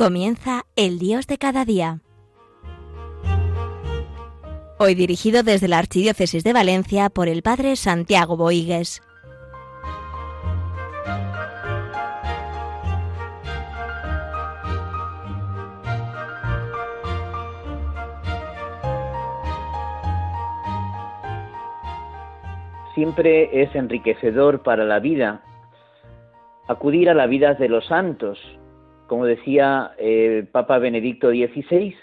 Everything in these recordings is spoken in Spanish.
Comienza El Dios de cada día. Hoy dirigido desde la Archidiócesis de Valencia por el Padre Santiago Boigues. Siempre es enriquecedor para la vida acudir a la vida de los santos, como decía el Papa Benedicto XVI,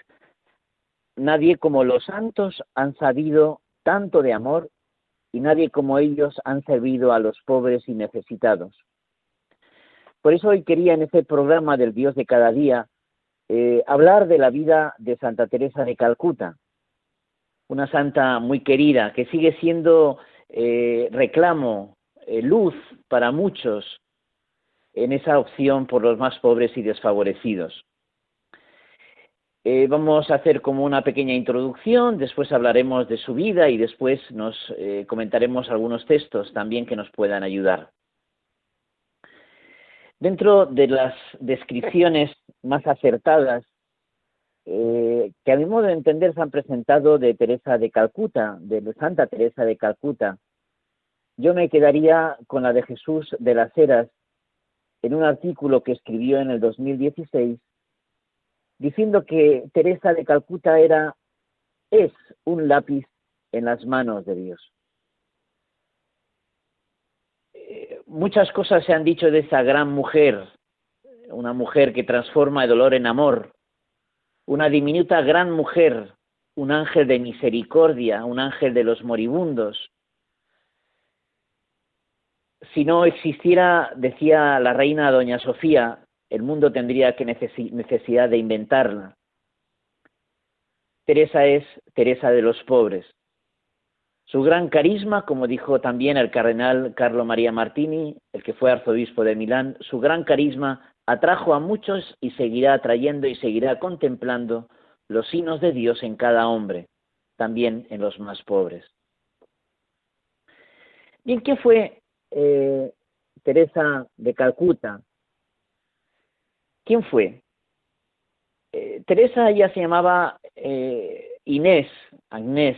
nadie como los santos han sabido tanto de amor y nadie como ellos han servido a los pobres y necesitados. Por eso hoy quería en este programa del Dios de cada día eh, hablar de la vida de Santa Teresa de Calcuta, una santa muy querida que sigue siendo eh, reclamo, eh, luz para muchos, en esa opción por los más pobres y desfavorecidos. Eh, vamos a hacer como una pequeña introducción, después hablaremos de su vida y después nos eh, comentaremos algunos textos también que nos puedan ayudar. Dentro de las descripciones más acertadas eh, que a mi modo de entender se han presentado de Teresa de Calcuta, de Santa Teresa de Calcuta, yo me quedaría con la de Jesús de las Heras, en un artículo que escribió en el 2016 diciendo que Teresa de Calcuta era es un lápiz en las manos de Dios. Eh, muchas cosas se han dicho de esa gran mujer, una mujer que transforma el dolor en amor, una diminuta gran mujer, un ángel de misericordia, un ángel de los moribundos, si no existiera, decía la reina doña Sofía, el mundo tendría que necesidad de inventarla. Teresa es Teresa de los pobres. Su gran carisma, como dijo también el cardenal Carlo María Martini, el que fue arzobispo de Milán, su gran carisma atrajo a muchos y seguirá atrayendo y seguirá contemplando los signos de Dios en cada hombre, también en los más pobres. Bien, ¿qué fue eh, Teresa de Calcuta. ¿Quién fue? Eh, Teresa ella se llamaba eh, Inés, Agnés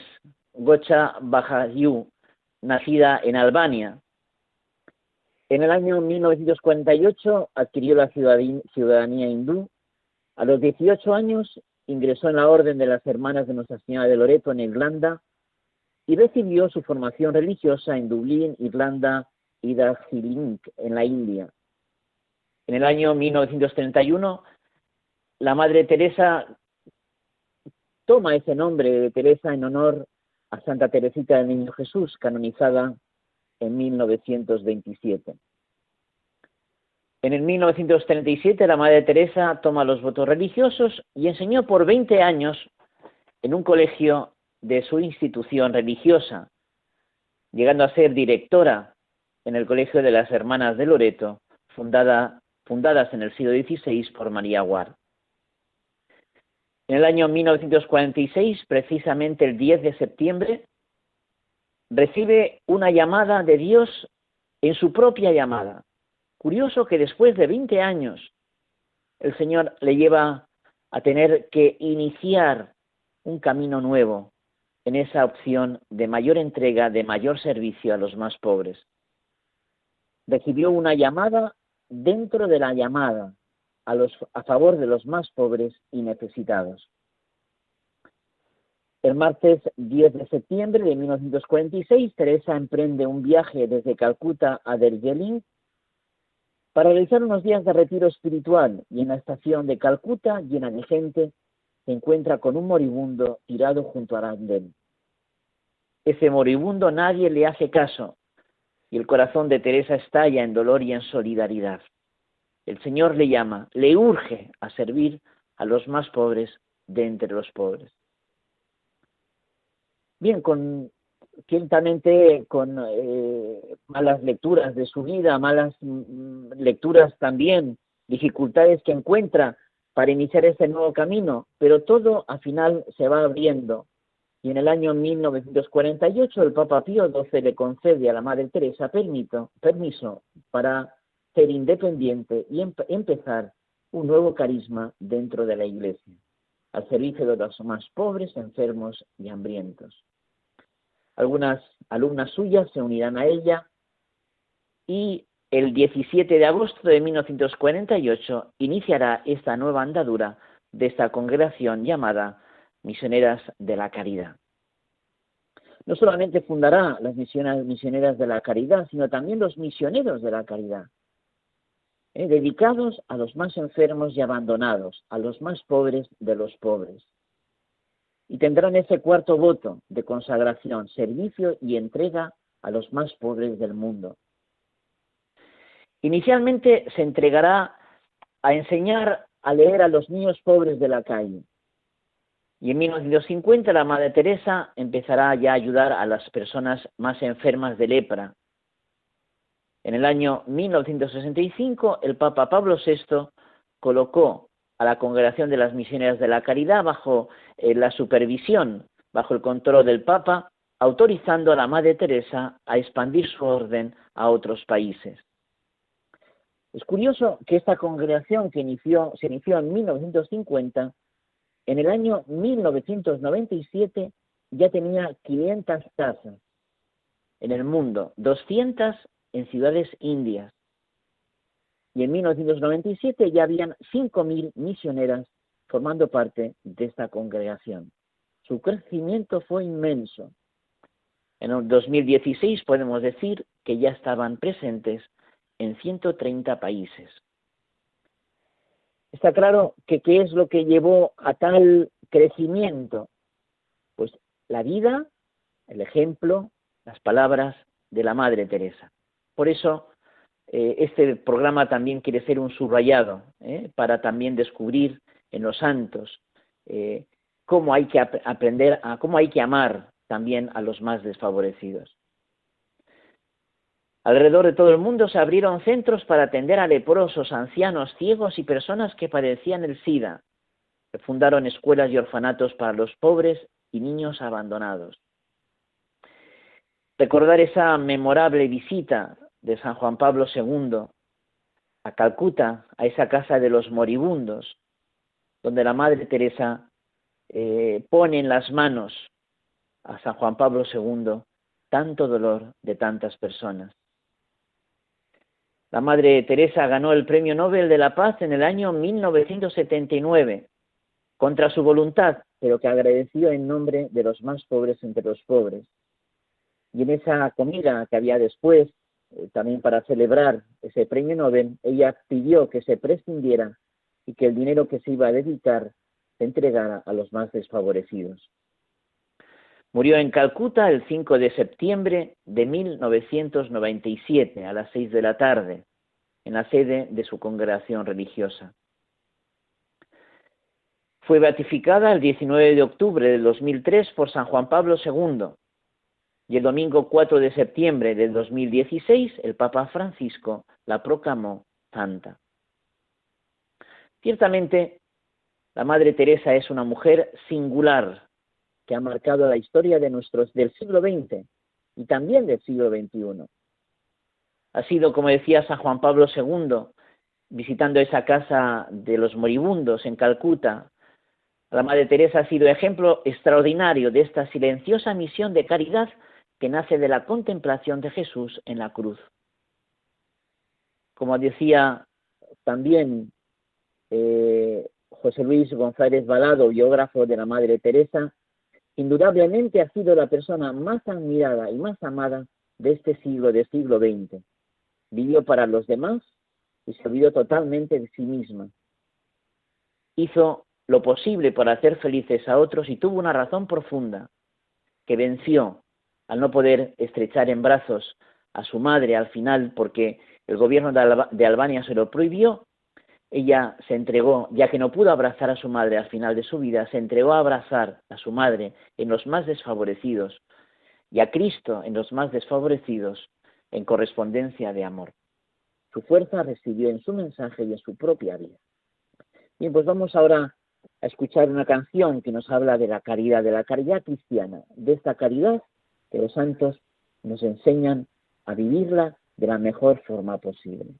Gocha Bajayu, nacida en Albania. En el año 1948 adquirió la ciudadanía hindú. A los 18 años ingresó en la Orden de las Hermanas de Nuestra Señora de Loreto en Irlanda y recibió su formación religiosa en Dublín, Irlanda, y en la India. En el año 1931, la Madre Teresa toma ese nombre de Teresa en honor a Santa Teresita del Niño Jesús, canonizada en 1927. En el 1937 la Madre Teresa toma los votos religiosos y enseñó por 20 años en un colegio de su institución religiosa, llegando a ser directora en el Colegio de las Hermanas de Loreto, fundada, fundadas en el siglo XVI por María Guard. En el año 1946, precisamente el 10 de septiembre, recibe una llamada de Dios en su propia llamada. Curioso que después de 20 años el Señor le lleva a tener que iniciar un camino nuevo en esa opción de mayor entrega, de mayor servicio a los más pobres recibió una llamada dentro de la llamada a, favor de los más pobres y necesitados. El martes 10 de septiembre de 1946, Teresa emprende un viaje desde Calcuta a Darjeeling para realizar unos días de retiro espiritual y en la estación de Calcuta, llena de gente, se encuentra con un moribundo tirado junto a andén. Ese moribundo nadie le hace caso, y el corazón de Teresa estalla en dolor y en solidaridad. El Señor le llama, le urge a servir a los más pobres de entre los pobres. Bien, con ciertamente con eh, malas lecturas de su vida, malas mm, lecturas también, dificultades que encuentra para iniciar este nuevo camino, pero todo al final se va abriendo y en el año 1948 el Papa Pío XII le concede a la Madre Teresa permiso, para ser independiente y empezar un nuevo carisma dentro de la Iglesia, al servicio de los más pobres, enfermos y hambrientos. Algunas alumnas suyas se unirán a ella y el 17 de agosto de 1948 iniciará esta nueva andadura de esta congregación llamada Misioneras de la Caridad. No solamente fundará las misiones misioneras de la caridad, sino también los misioneros de la caridad, ¿eh? dedicados a los más enfermos y abandonados, a los más pobres de los pobres. Y tendrán ese cuarto voto de consagración, servicio y entrega a los más pobres del mundo. Inicialmente se entregará a enseñar a leer a los niños pobres de la calle. Y en 1950 la Madre Teresa empezará ya a ayudar a las personas más enfermas de lepra. En el año 1965 el Papa Pablo VI colocó a la Congregación de las Misioneras de la Caridad bajo eh, la supervisión, bajo el control del Papa, autorizando a la Madre Teresa a expandir su orden a otros países. Es curioso que esta congregación que inició, se inició en 1950, en el año 1997 ya tenía 500 casas en el mundo, 200 en ciudades indias. Y en 1997 ya habían 5.000 misioneras formando parte de esta congregación. Su crecimiento fue inmenso. En el 2016 podemos decir que ya estaban presentes en 130 países. Está claro que qué es lo que llevó a tal crecimiento. Pues la vida, el ejemplo, las palabras de la Madre Teresa. Por eso eh, este programa también quiere ser un subrayado ¿eh? para también descubrir en los santos eh, cómo hay que aprender a cómo hay que amar también a los más desfavorecidos. Alrededor de todo el mundo se abrieron centros para atender a leprosos, ancianos, ciegos y personas que padecían el SIDA. Se fundaron escuelas y orfanatos para los pobres y niños abandonados. Recordar esa memorable visita de San Juan Pablo II a Calcuta, a esa casa de los moribundos, donde la Madre Teresa eh, pone en las manos a San Juan Pablo II tanto dolor de tantas personas. La Madre Teresa ganó el Premio Nobel de la Paz en el año 1979, contra su voluntad, pero que agradeció en nombre de los más pobres entre los pobres. Y en esa comida que había después, eh, también para celebrar ese premio Nobel, ella pidió que se prescindiera y que el dinero que se iba a dedicar se entregara a los más desfavorecidos. Murió en Calcuta el 5 de septiembre de 1997 a las 6 de la tarde, en la sede de su congregación religiosa. Fue beatificada el 19 de octubre del 2003 por San Juan Pablo II y el domingo 4 de septiembre del 2016 el Papa Francisco la proclamó santa. Ciertamente, la Madre Teresa es una mujer singular que ha marcado la historia de nuestros, del siglo XX y también del siglo XXI. Ha sido, como decía San Juan Pablo II, visitando esa casa de los moribundos en Calcuta, la Madre Teresa ha sido ejemplo extraordinario de esta silenciosa misión de caridad que nace de la contemplación de Jesús en la cruz. Como decía también eh, José Luis González Balado, biógrafo de la Madre Teresa, indudablemente ha sido la persona más admirada y más amada de este siglo, del siglo XX. Vivió para los demás y se olvidó totalmente de sí misma. Hizo lo posible para hacer felices a otros y tuvo una razón profunda, que venció al no poder estrechar en brazos a su madre al final porque el gobierno de Albania se lo prohibió ella se entregó, ya que no pudo abrazar a su madre al final de su vida, se entregó a abrazar a su madre en los más desfavorecidos y a Cristo en los más desfavorecidos en correspondencia de amor. Su fuerza residió en su mensaje y en su propia vida. Bien, pues vamos ahora a escuchar una canción que nos habla de la caridad, de la caridad cristiana, de esta caridad que los santos nos enseñan a vivirla de la mejor forma posible.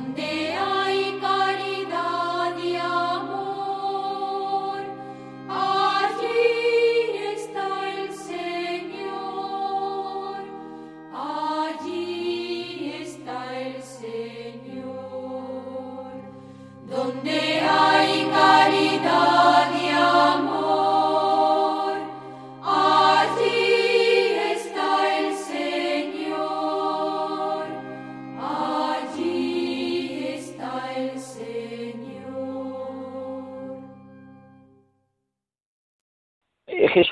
donde hay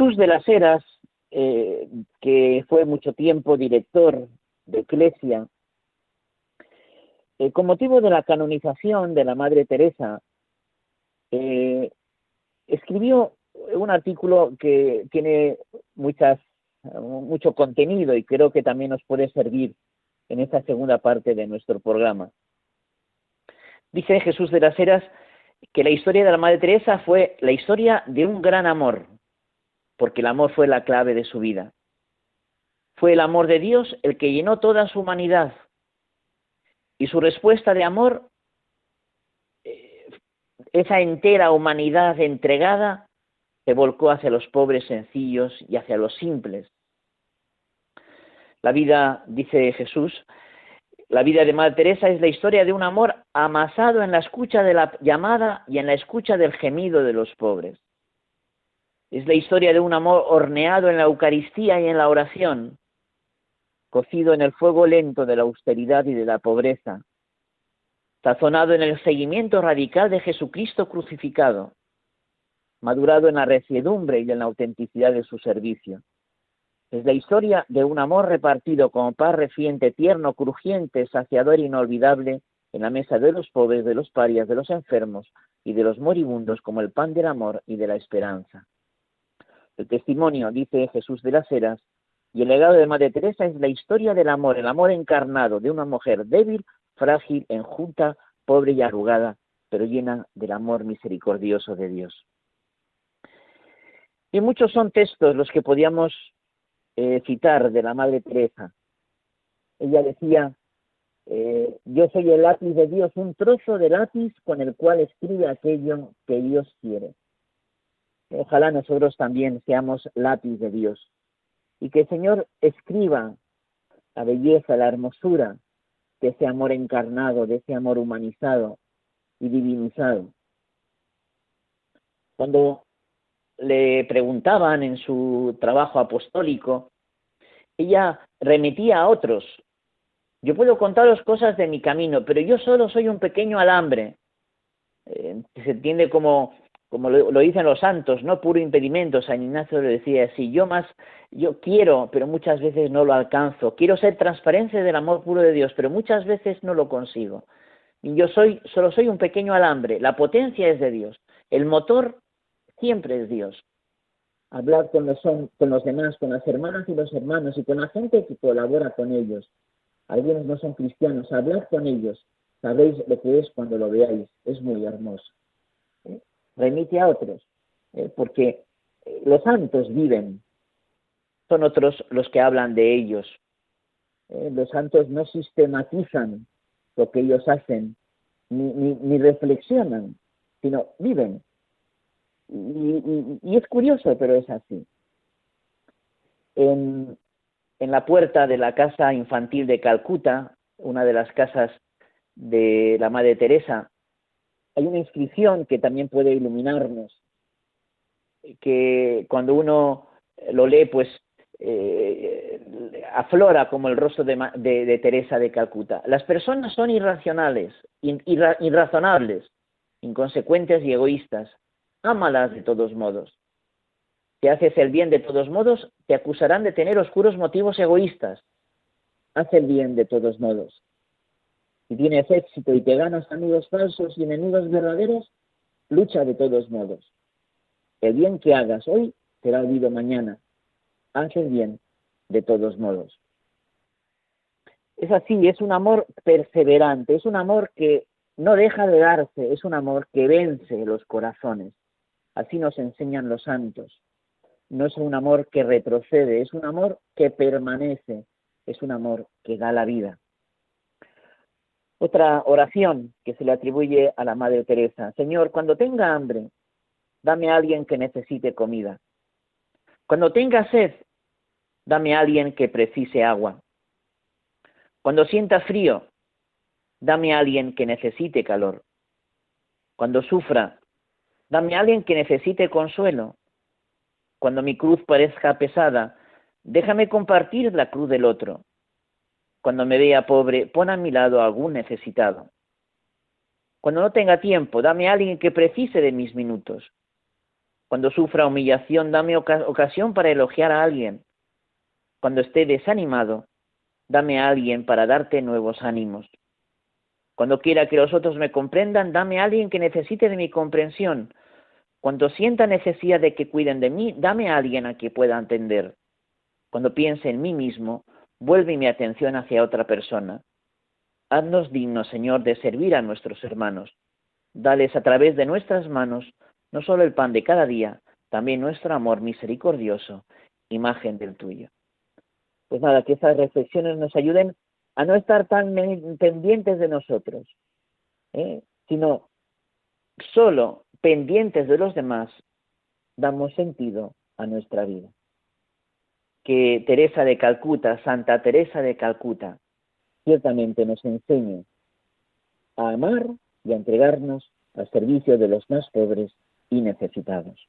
Jesús de las Heras, eh, que fue mucho tiempo director de Iglesia, eh, con motivo de la canonización de la Madre Teresa, eh, escribió un artículo que tiene muchas, mucho contenido y creo que también nos puede servir en esta segunda parte de nuestro programa. Dice Jesús de las Heras que la historia de la Madre Teresa fue la historia de un gran amor, porque el amor fue la clave de su vida. Fue el amor de Dios el que llenó toda su humanidad. Y su respuesta de amor, eh, esa entera humanidad entregada, se volcó hacia los pobres sencillos y hacia los simples. La vida, dice Jesús, la vida de Madre Teresa es la historia de un amor amasado en la escucha de la llamada y en la escucha del gemido de los pobres. Es la historia de un amor horneado en la Eucaristía y en la oración, cocido en el fuego lento de la austeridad y de la pobreza, sazonado en el seguimiento radical de Jesucristo crucificado, madurado en la resiedumbre y en la autenticidad de su servicio. Es la historia de un amor repartido como paz reciente, tierno, crujiente, saciador e inolvidable en la mesa de los pobres, de los parias, de los enfermos y de los moribundos como el pan del amor y de la esperanza. El testimonio, dice Jesús de las Heras, y el legado de Madre Teresa es la historia del amor, el amor encarnado de una mujer débil, frágil, enjuta, pobre y arrugada, pero llena del amor misericordioso de Dios. Y muchos son textos los que podíamos eh, citar de la Madre Teresa. Ella decía, eh, yo soy el lápiz de Dios, un trozo de lápiz con el cual escribe aquello que Dios quiere. Ojalá nosotros también seamos lápiz de Dios y que el Señor escriba la belleza, la hermosura de ese amor encarnado, de ese amor humanizado y divinizado. Cuando le preguntaban en su trabajo apostólico, ella remitía a otros. Yo puedo contaros cosas de mi camino, pero yo solo soy un pequeño alambre. Eh, se entiende como, como lo, dicen los santos, no puro impedimento. San Ignacio le decía así, yo más, yo quiero, pero muchas veces no lo alcanzo. Quiero ser transparencia del amor puro de Dios, pero muchas veces no lo consigo. Yo soy, solo soy un pequeño alambre. La potencia es de Dios. El motor siempre es Dios. Hablar con los, con los demás, con las hermanas y los hermanos y con la gente que colabora con ellos. Algunos no son cristianos, hablar con ellos. Sabéis lo que es cuando lo veáis, es muy hermoso. ¿Eh? Remite a otros, ¿eh? porque eh, los santos viven, son otros los que hablan de ellos. Los santos no sistematizan lo que ellos hacen, ni, ni reflexionan, sino viven. Y, es curioso, pero es así. En, en la puerta de la casa infantil de Calcuta, una de las casas de la Madre Teresa, hay una inscripción que también puede iluminarnos, que cuando uno lo lee, pues eh, aflora como el rostro de, de, Teresa de Calcuta. Las personas son irracionales, irrazonables, inconsecuentes y egoístas ámalas de todos modos. Si haces el bien de todos modos, te acusarán de tener oscuros motivos egoístas. Haz el bien de todos modos. Si tienes éxito y te ganas amigos falsos y enemigos verdaderos, lucha de todos modos. El bien que hagas hoy será olvido mañana. Haz el bien de todos modos. Es así, es un amor perseverante, es un amor que no deja de darse, es un amor que vence los corazones. Así nos enseñan los santos. No es un amor que retrocede, es un amor que permanece, es un amor que da la vida. Otra oración que se le atribuye a la Madre Teresa. Señor, cuando tenga hambre, dame a alguien que necesite comida. Cuando tenga sed, dame a alguien que precise agua. Cuando sienta frío, dame a alguien que necesite calor. Cuando sufra, Dame a alguien que necesite consuelo. Cuando mi cruz parezca pesada, déjame compartir la cruz del otro. Cuando me vea pobre, pon a mi lado a algún necesitado. Cuando no tenga tiempo, dame a alguien que precise de mis minutos. Cuando sufra humillación, dame ocasión para elogiar a alguien. Cuando esté desanimado, dame a alguien para darte nuevos ánimos. Cuando quiera que los otros me comprendan, dame a alguien que necesite de mi comprensión. Cuando sienta necesidad de que cuiden de mí, dame a alguien a quien pueda entender. Cuando piense en mí mismo, vuelve mi atención hacia otra persona. Haznos dignos, Señor, de servir a nuestros hermanos. Dales a través de nuestras manos no solo el pan de cada día, también nuestro amor misericordioso, imagen del tuyo. Pues nada, que esas reflexiones nos ayuden a no estar tan pendientes de nosotros, ¿eh? sino solo pendientes de los demás, damos sentido a nuestra vida. Que Teresa de Calcuta, Santa Teresa de Calcuta, ciertamente nos enseñe a amar y a entregarnos al servicio de los más pobres y necesitados.